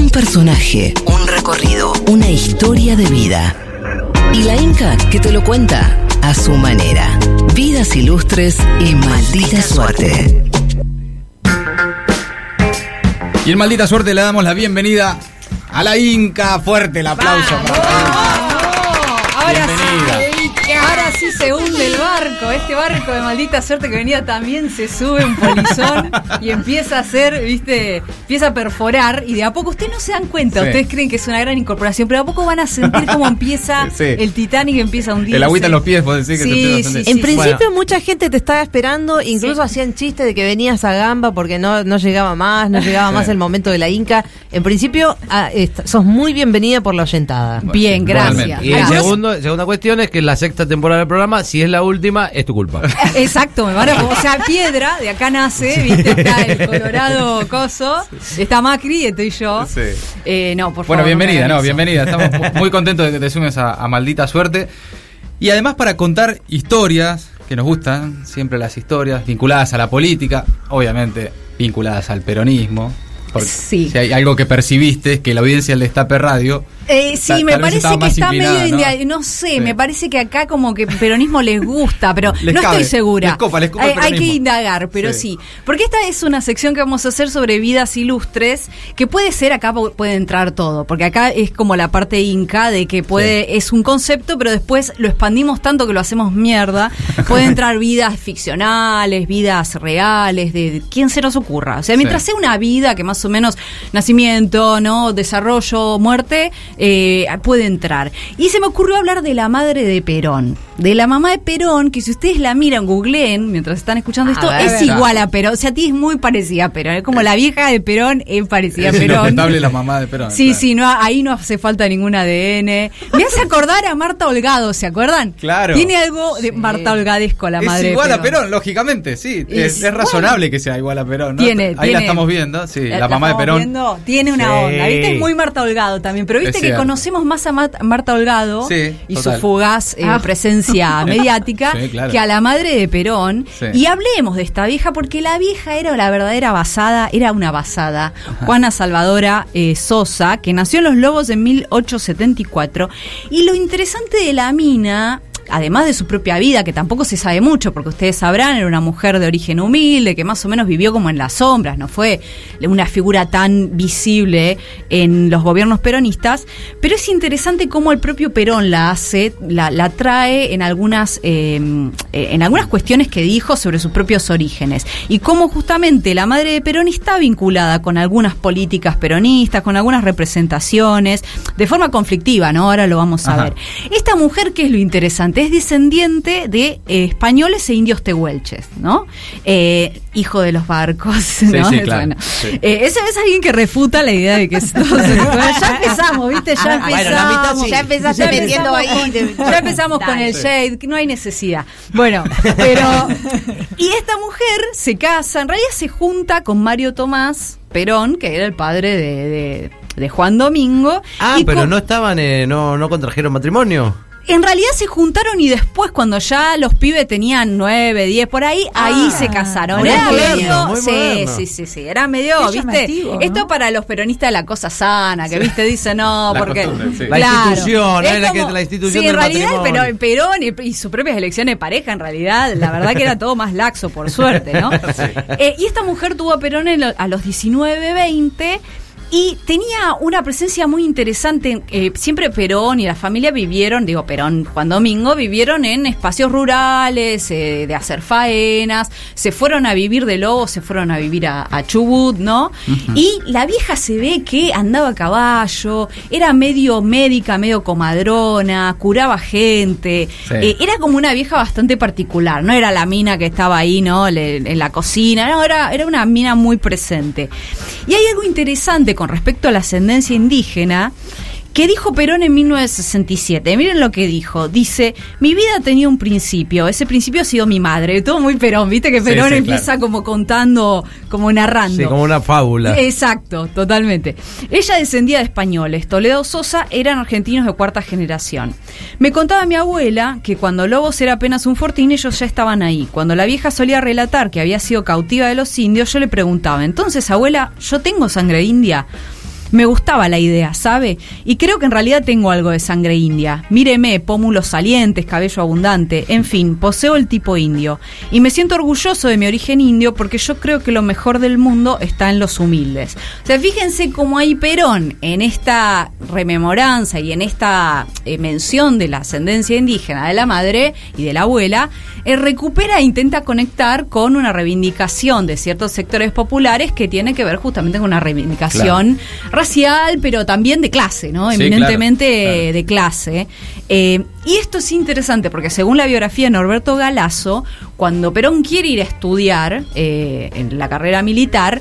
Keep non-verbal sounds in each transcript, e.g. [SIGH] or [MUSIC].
Un personaje, un recorrido, una historia de vida. Y la Inca que te lo cuenta a su manera. Vidas ilustres y maldita suerte. Y en maldita suerte le damos la bienvenida a la Inca. Fuerte el aplauso Bienvenida. sí, ahora sí se hunde el barco. Este barco de maldita suerte que venía también se sube un polizón y empieza a hacer, viste, empieza a perforar y de a poco ustedes no se dan cuenta. Sí. Ustedes creen que es una gran incorporación, pero de a poco van a sentir cómo empieza [LAUGHS] Sí. el Titanic empieza a hundirse. El agüita en los pies, decir que Sí, se a sí, sentir. sí. En principio Bueno. mucha gente te estaba esperando, incluso Sí. hacían chistes de que venías a Gamba porque no, no llegaba más, no llegaba más el momento de la Inca. En principio ah, sos muy bienvenida por la oyentada. Bien, gracias. Y el segundo, segunda cuestión es que la sexta temporada del programa, si es la última, es tu culpa. [LAUGHS] Exacto, me van a, o sea, piedra, de acá nace, viste, está el Colorado Coso, está Macri y estoy yo. Sí. Eh, no, por Bueno, favor. me bienvenida, no, bienvenida. Estamos [LAUGHS] mu- muy contentos de que te sumes a, a Maldita Suerte. Y además para contar historias que nos gustan, siempre las historias vinculadas a la política, obviamente vinculadas al peronismo. Porque Sí. si hay algo que percibiste es que la audiencia del Destape Radio Eh, sí, me parece que está medio ¿no? no sé, Sí. me parece que acá como que peronismo les gusta, pero Les no cabe, estoy segura. les copa, les copa hay, hay que indagar, pero sí. Sí. Porque esta es una sección que vamos a hacer sobre vidas ilustres, que puede ser acá pu- puede entrar todo, porque acá es como la parte inca de que puede es un concepto, pero después lo expandimos tanto que lo hacemos mierda. Puede entrar vidas ficcionales, vidas reales, de, de quién se nos ocurra. O sea, mientras sea una vida que más o menos nacimiento, no, desarrollo, muerte, eh, puede entrar. Y se me ocurrió hablar de la madre de Perón, de la mamá de Perón, que si ustedes la miran, googleen mientras están escuchando esto, ver. es igual a Perón. O sea, a ti es muy parecida a Perón. Es como la vieja de Perón es parecida a es Perón. inobjetable la mamá de Perón. Sí, claro. sí, no, ahí no hace falta ningún ADN. Me hace acordar a Marta Holgado, ¿se acuerdan? Claro. Tiene algo de Marta Holgadesco, la es madre igual de a Perón, lógicamente, sí. Es, es razonable que sea igual a Perón, ¿no? Tiene, Ahí tiene- la estamos viendo, sí, la, mamá de Perón. viendo, tiene una Sí. onda, ¿viste? Es muy Marta Holgado también, pero viste Es que conocemos más a Marta Holgado y total. su fugaz eh, Ah. presencia [LAUGHS] mediática Sí, claro. que a la madre de Perón. Sí. Y hablemos de esta vieja porque la vieja era la verdadera basada, era una basada, Juana Salvadora eh, Sosa, que nació en Los Lobos en 1874. Y lo interesante de la mina además de su propia vida, que tampoco se sabe mucho, porque ustedes sabrán, era una mujer de origen humilde, que más o menos vivió como en las sombras, no fue una figura tan visible en los gobiernos peronistas, pero es interesante cómo el propio Perón la hace, la, la trae en algunas, eh, en algunas cuestiones que dijo sobre sus propios orígenes, y cómo justamente la madre de Perón está vinculada con algunas políticas peronistas, con algunas representaciones, de forma conflictiva, ¿no? Ahora lo vamos a Ajá. ver. Esta mujer, ¿qué es lo interesante? Es descendiente de eh, españoles e indios tehuelches, ¿no? Eh, hijo de los barcos, ¿no? sí, claro. bueno. Sí. Eh, ese es alguien que refuta la idea de que es todo. [LAUGHS] bueno, ya empezamos, ¿viste? Ya Ah, empezamos. bueno, la mitad sí. Ya empezaste Ya metiendo empezamos ahí con- ya empezamos con el shade, que no hay necesidad. Bueno, pero. Y esta mujer se casa, en realidad se junta con Mario Tomás Perón, que era el padre de, de- de Juan Domingo. Ah, y pero con- no estaban, eh, no, no contrajeron matrimonio. En realidad se juntaron y después, cuando ya los pibes tenían nueve, diez por ahí, ahí Ah, se casaron. muy Era moderno, medio. muy sí, sí, sí, sí. Era medio, Qué ¿viste? llamativo, ¿no? Esto para los peronistas de la cosa sana, que viste, dice no, La porque. sí. La institución, Es era que como- la institución Sí, en realidad, pero Perón y, y sus propias elecciones de pareja, en realidad, la verdad que era todo más laxo, por suerte, ¿no? [LAUGHS] Eh, y esta mujer tuvo a Perón en lo- a los 19, 20. Y tenía una presencia muy interesante. eh, siempre Perón y la familia vivieron, digo Perón, Juan Domingo, vivieron en espacios rurales, eh, de hacer faenas. Se fueron a vivir de Lobos, se fueron a vivir a, a Chubut, ¿no? Y la vieja se ve que andaba a caballo, era medio médica, medio comadrona, curaba gente. Sí. eh, era como una vieja bastante particular, no era la mina que estaba ahí, ¿no? Le- en la cocina, no, era, era una mina muy presente. Y hay algo interesante con respecto a la ascendencia indígena. Que dijo Perón en 1967. Miren lo que dijo. Dice, mi vida tenía un principio. Ese principio ha sido mi madre. Todo muy Perón. Viste que Sí, Perón sí, empieza claro. como contando, como narrando. Sí, como una fábula. Exacto, totalmente. Ella descendía de españoles. Toledo Sosa eran argentinos de cuarta generación. Me contaba mi abuela que cuando Lobos era apenas un fortín, ellos ya estaban ahí. Cuando la vieja solía relatar que había sido cautiva de los indios, yo le preguntaba, entonces, abuela, ¿yo tengo sangre india? Me gustaba la idea, ¿sabe? Y creo que en realidad tengo algo de sangre india. Míreme, pómulos salientes, cabello abundante, en fin, poseo el tipo indio. Y me siento orgulloso de mi origen indio porque yo creo que lo mejor del mundo está en los humildes. O sea, fíjense cómo hay Perón en esta rememoranza y en esta eh, mención de la ascendencia indígena de la madre y de la abuela, eh, recupera e intenta conectar con una reivindicación de ciertos sectores populares que tiene que ver justamente con una reivindicación racial, pero también de clase, ¿no? Sí, Eminentemente claro, claro. de clase. Eh, y esto es interesante porque según la biografía de Norberto Galazo, cuando Perón quiere ir a estudiar eh, en la carrera militar,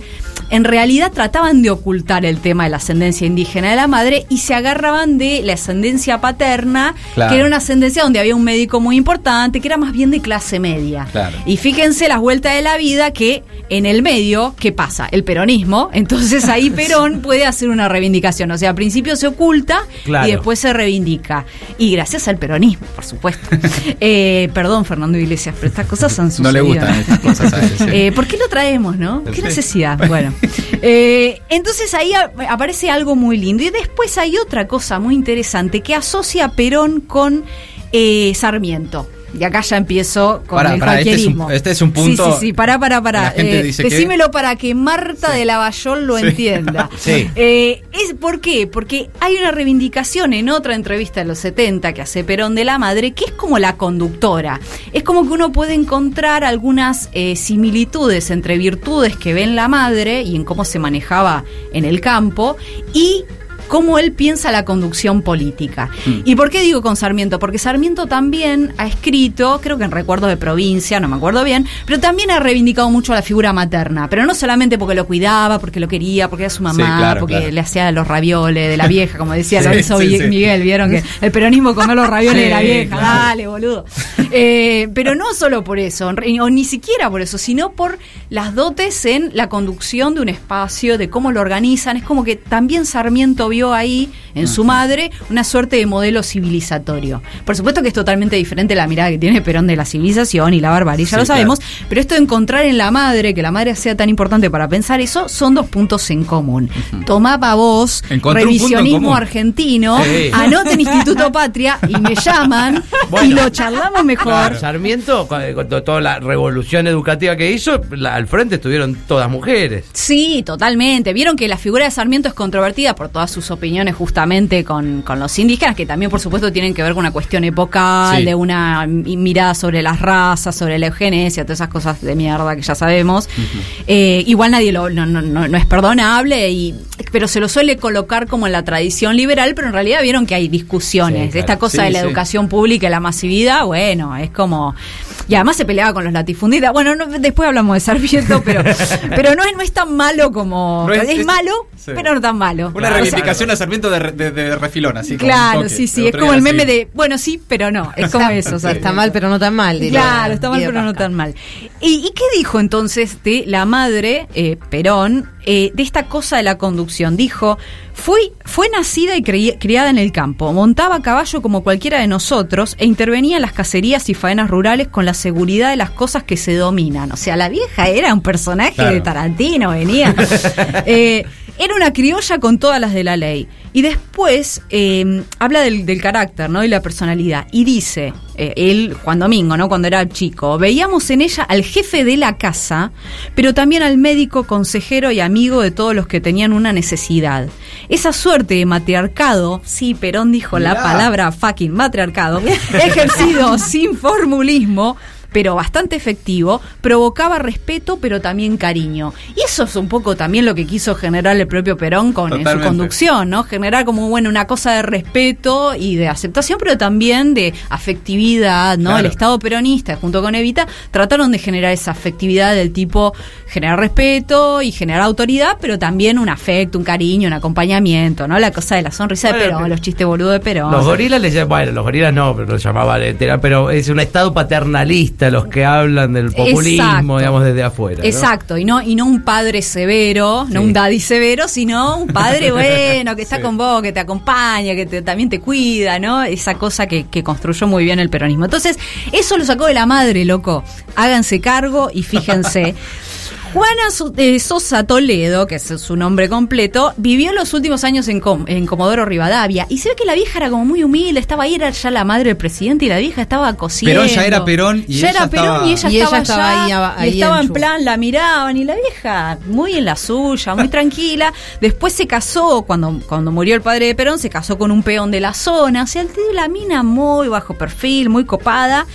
en realidad trataban de ocultar el tema de la ascendencia indígena de la madre y se agarraban de la ascendencia paterna, Claro. que era una ascendencia donde había un médico muy importante, que era más bien de clase media. Claro. Y fíjense las vueltas de la vida que en el medio, ¿qué pasa? El peronismo. Entonces ahí [LAUGHS] Perón puede hacer una reivindicación. O sea, al principio se oculta Claro. y después se reivindica. Y gracias al peronismo, por supuesto. [LAUGHS] Eh, perdón, Fernando Iglesias, pero estas cosas han No sucedido. le gustan estas cosas a él, sí. Eh, ¿Por qué lo traemos, no? ¿Qué Sí. necesidad? [LAUGHS] Bueno. Eh, entonces ahí aparece algo muy lindo. Y después hay otra cosa muy interesante que asocia a Perón con Sarmiento. Y acá ya empiezo con Pará, el pará, este es un- este es un punto- Sí, sí, sí, pará, pará, pará. Eh, que- decímelo para que Marta de Lavallol lo Sí. entienda. [LAUGHS] Sí. Eh, es, ¿Por qué? Porque hay una reivindicación en otra entrevista de los 70 que hace Perón de la madre, que es como la conductora. Es como que uno puede encontrar algunas eh, similitudes entre virtudes que ve en la madre y en cómo se manejaba en el campo y cómo él piensa la conducción política. ¿Y por qué digo con Sarmiento? Porque Sarmiento también ha escrito, creo que en Recuerdos de Provincia, no me acuerdo bien, pero también ha reivindicado mucho a la figura materna, pero no solamente porque lo cuidaba, porque lo quería, porque era su mamá, Sí, claro, porque claro. le hacía los ravioles de la [LAUGHS] vieja, como decía Sí, Lorenzo sí. Miguel, vieron que el peronismo comer los ravioles de la vieja, claro. dale, boludo. Eh, pero no solo por eso, o ni siquiera por eso, sino por las dotes en la conducción de un espacio, de cómo lo organizan. Es como que también Sarmiento vio ahí, en su madre, una suerte de modelo civilizatorio. Por supuesto que es totalmente diferente la mirada que tiene Perón de la civilización y la barbarie, ya Sí, lo sabemos, claro. pero esto de encontrar en la madre, que la madre sea tan importante para pensar eso, son dos puntos en común. Tomá pa' vos, Encontré revisionismo argentino, Sí. anoten [LAUGHS] Instituto Patria y me llaman y lo charlamos mejor. Claro, Sarmiento, con, to- toda la revolución educativa que hizo, la- al frente estuvieron todas mujeres. Sí, totalmente. Vieron que la figura de Sarmiento es controvertida por todas sus opiniones justamente con, con los indígenas, que también por supuesto tienen que ver con una cuestión epocal, Sí. de una mi- mirada sobre las razas, sobre la eugenesia, todas esas cosas de mierda que ya sabemos. Eh, igual nadie lo, no, no, no, no es perdonable, y, pero se lo suele colocar como en la tradición liberal, pero en realidad vieron que hay discusiones. Sí, claro. Esta cosa Sí, de la educación pública y la masividad, bueno, es como... Y además se peleaba con los latifundistas. Bueno, no- después hablamos de Sarmiento, pero, [LAUGHS] pero no, es, no es tan malo como... Es, es- malo, pero no tan malo. Una O reivindicación a Sarmiento de, de- de refilón, así como un Claro, toque, sí, sí, es como el meme de, bueno, sí, pero no, es como [LAUGHS] eso. o sea, Está mal, pero no tan mal. diría Claro, está mal, pero no tan mal. ¿Y, y qué dijo entonces de la madre, eh, Perón, eh, de esta cosa de la conducción? Dijo, fui, fue nacida y criada en el campo, montaba a caballo como cualquiera de nosotros e intervenía en las cacerías y faenas rurales con la seguridad de las cosas que se dominan. O sea, la vieja era un personaje Claro. de Tarantino, venía. [LAUGHS] Eh, era una criolla con todas las de la ley. Y después eh, habla del, del carácter, ¿no? Y la personalidad. Y dice, eh, él, Juan Domingo, ¿no? Cuando era chico, veíamos en ella al jefe de la casa, pero también al médico, consejero y amigo de todos los que tenían una necesidad. Esa suerte de matriarcado, sí, Perón dijo la palabra fucking matriarcado, [LAUGHS] ejercido sin formulismo, pero bastante efectivo, provocaba respeto, pero también cariño. Y eso es un poco también lo que quiso generar el propio Perón con en su conducción, ¿no? Generar como, bueno, una cosa de respeto y de aceptación, pero también de afectividad, ¿no? Claro. El Estado peronista, junto con Evita, trataron de generar esa afectividad del tipo generar respeto y generar autoridad, pero también un afecto, un cariño, un acompañamiento, ¿no? La cosa de la sonrisa de Perón, los chistes boludos de Perón. Los gorilas les llaman, bueno, los gorilas no, pero los llamaban pero es un estado paternalista los que hablan del populismo, Exacto. digamos, desde afuera. ¿no? Exacto, y no, y no un padre severo, no un daddy severo, sino un padre [LAUGHS] bueno, que está Sí. con vos, que te acompaña, que te- también te cuida, ¿no? Esa cosa que, que construyó muy bien el peronismo. Entonces, eso lo sacó de la madre, loco. Háganse cargo y fíjense. [LAUGHS] Juana Sosa Toledo, que es su nombre completo, vivió los últimos años en, Com- en Comodoro Rivadavia. Y se ve que la vieja era como muy humilde, estaba ahí, era ya la madre del presidente y la vieja estaba cosiendo. Perón ya era Perón y ya ella era Perón estaba- y ella Y ella estaba, estaba allá, ahí, y ahí estaba en plan, la miraban y la vieja muy en la suya, muy [LAUGHS] tranquila. Después se casó, cuando, cuando murió el padre de Perón, se casó con un peón de la zona. O sea, el tío de la mina muy bajo perfil, muy copada.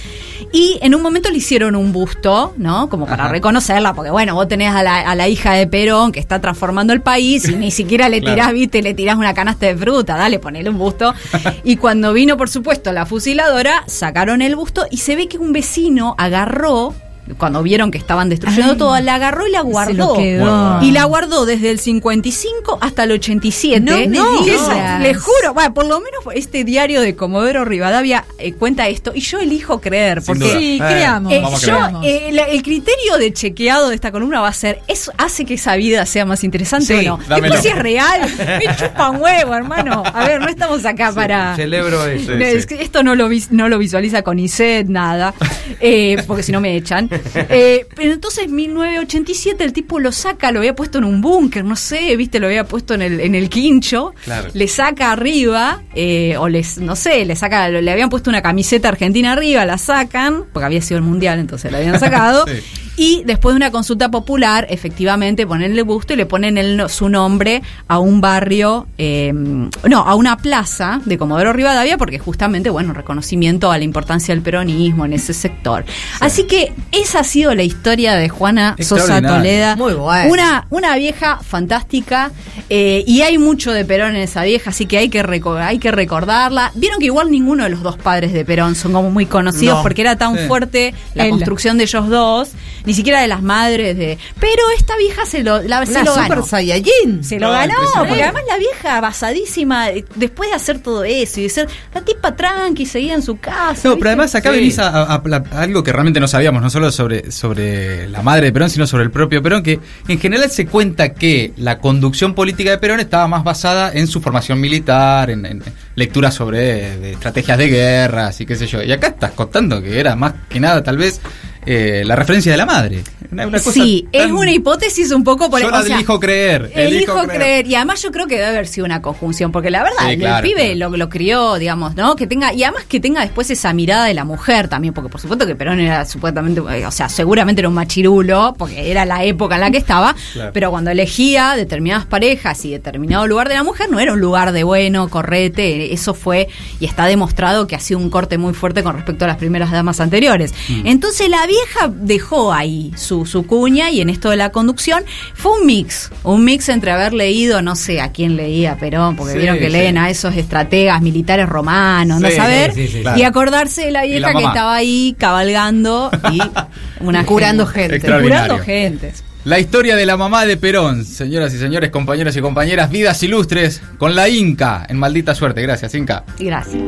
Y en un momento le hicieron un busto, ¿no? Como para Ajá. reconocerla, porque bueno, vos tenés a la, a la hija de Perón que está transformando el país y ni siquiera le [LAUGHS] Claro. tirás, viste, le tirás una canasta de fruta, dale, ponele un busto. [LAUGHS] Y cuando vino, por supuesto, la fusiladora, sacaron el busto y se ve que un vecino agarró. Cuando vieron que estaban destruyendo Ay. todo, la agarró y la Se guardó. lo quedó. Bueno. Y la guardó desde el 55 hasta el 87. No me digas. esa- les juro, bueno, por lo menos este diario de Comodoro Rivadavia eh, cuenta esto. Y yo elijo creer, Sin porque duda. Sí, Eh, creamos. eh, yo, eh, la- el criterio de chequeado de esta columna va a ser, ¿eso hace que esa vida sea más interesante Sí, o no? Después si es real, [LAUGHS] me chupa un huevo, hermano. A ver, no estamos acá para... Celebro eso. [LAUGHS] Es que Esto no lo, vis- no lo visualiza con ICED, nada, eh, porque si no me echan. [LAUGHS] Eh, pero entonces, 1987, el tipo lo saca, lo había puesto en un búnker, no sé, viste, lo había puesto en el, en el quincho, Claro. le saca arriba, eh, o les, no sé, le saca, le habían puesto una camiseta argentina arriba, la sacan, porque había sido el mundial, entonces la habían [LAUGHS] sacado. Sí. Y después de una consulta popular, efectivamente ponen el busto y le ponen el su nombre a un barrio, eh, no, a una plaza de Comodoro Rivadavia, porque justamente, bueno, reconocimiento a la importancia del peronismo en ese sector. Así que esa ha sido la historia de Juana Sosa. Toleda. Muy bueno. Una, una vieja fantástica eh, y hay mucho de Perón en esa vieja, así que hay que, hay que recordarla. Vieron que igual ninguno de los dos padres de Perón son como muy conocidos No. porque era tan Sí. fuerte la Él. construcción de ellos dos, ni siquiera de las madres de... Pero esta vieja se lo, la, se lo super ganó. saiyajin. Se lo No, ganó, porque además la vieja basadísima, eh, después de hacer todo eso y de ser la tipa tranqui, seguía en su casa. No, ¿viste? pero además acá Sí. venís a, a- a- a algo que realmente no sabíamos, no solo sobre, sobre la madre de Perón, sino sobre el propio Perón, que en general se cuenta que la conducción política de Perón estaba más basada en su formación militar, en, en lecturas sobre de estrategias de guerras y qué sé yo. Y acá estás contando que era más que nada tal vez eh, la referencia de la madre. Una, una cosa Sí, es una hipótesis un poco por Yo la o sea, elijo creer. Elijo creer. Y además yo creo que debe haber sido una conjunción, porque la verdad, Sí, el claro, pibe claro. Lo, lo crió, digamos, ¿no? Que tenga, y además que tenga después esa mirada de la mujer también, porque por supuesto que Perón era supuestamente, eh, o sea, seguramente era un machirulo, porque era la época en la que estaba, Claro. pero cuando elegía determinadas parejas y determinado lugar de la mujer, no era un lugar de bueno, correte, eso fue, y está demostrado que ha sido un corte muy fuerte con respecto a las primeras damas anteriores. Mm. Entonces la vieja dejó ahí su, su cuña y en esto de la conducción fue un mix, un mix entre haber leído, no sé a quién leía Perón, porque Sí, vieron que sí. leen a esos estrategas militares romanos, no Sí, saber, sí, sí, sí, y acordarse de la vieja que estaba ahí cabalgando y [LAUGHS] una Curando gente. Curando gente. La historia de la mamá de Perón, señoras y señores, compañeros y compañeras, vidas ilustres, con la Inca, en maldita suerte. Gracias, Inca. Gracias.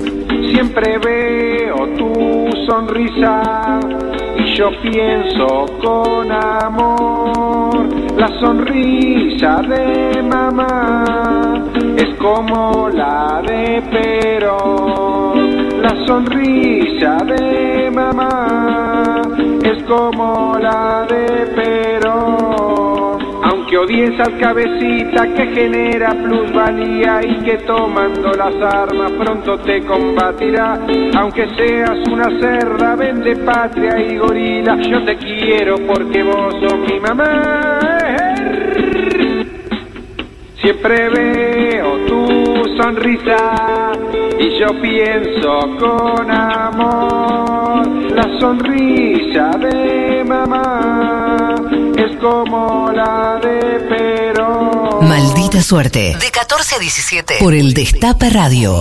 Siempre veo tu sonrisa yo pienso con amor. La sonrisa de mamá es como la de Perón. La sonrisa de mamá es como la de Perón. Aunque odies al cabecita que genera plusvalía y que tomando las armas pronto te combatirá. Aunque seas una cerda, vende patria y gorila, yo te quiero porque vos sos mi mamá. Siempre veo tu sonrisa y yo pienso con amor. La sonrisa de mamá es como la de Perón. Maldita suerte. De 14 a 17. Por el Destape Radio.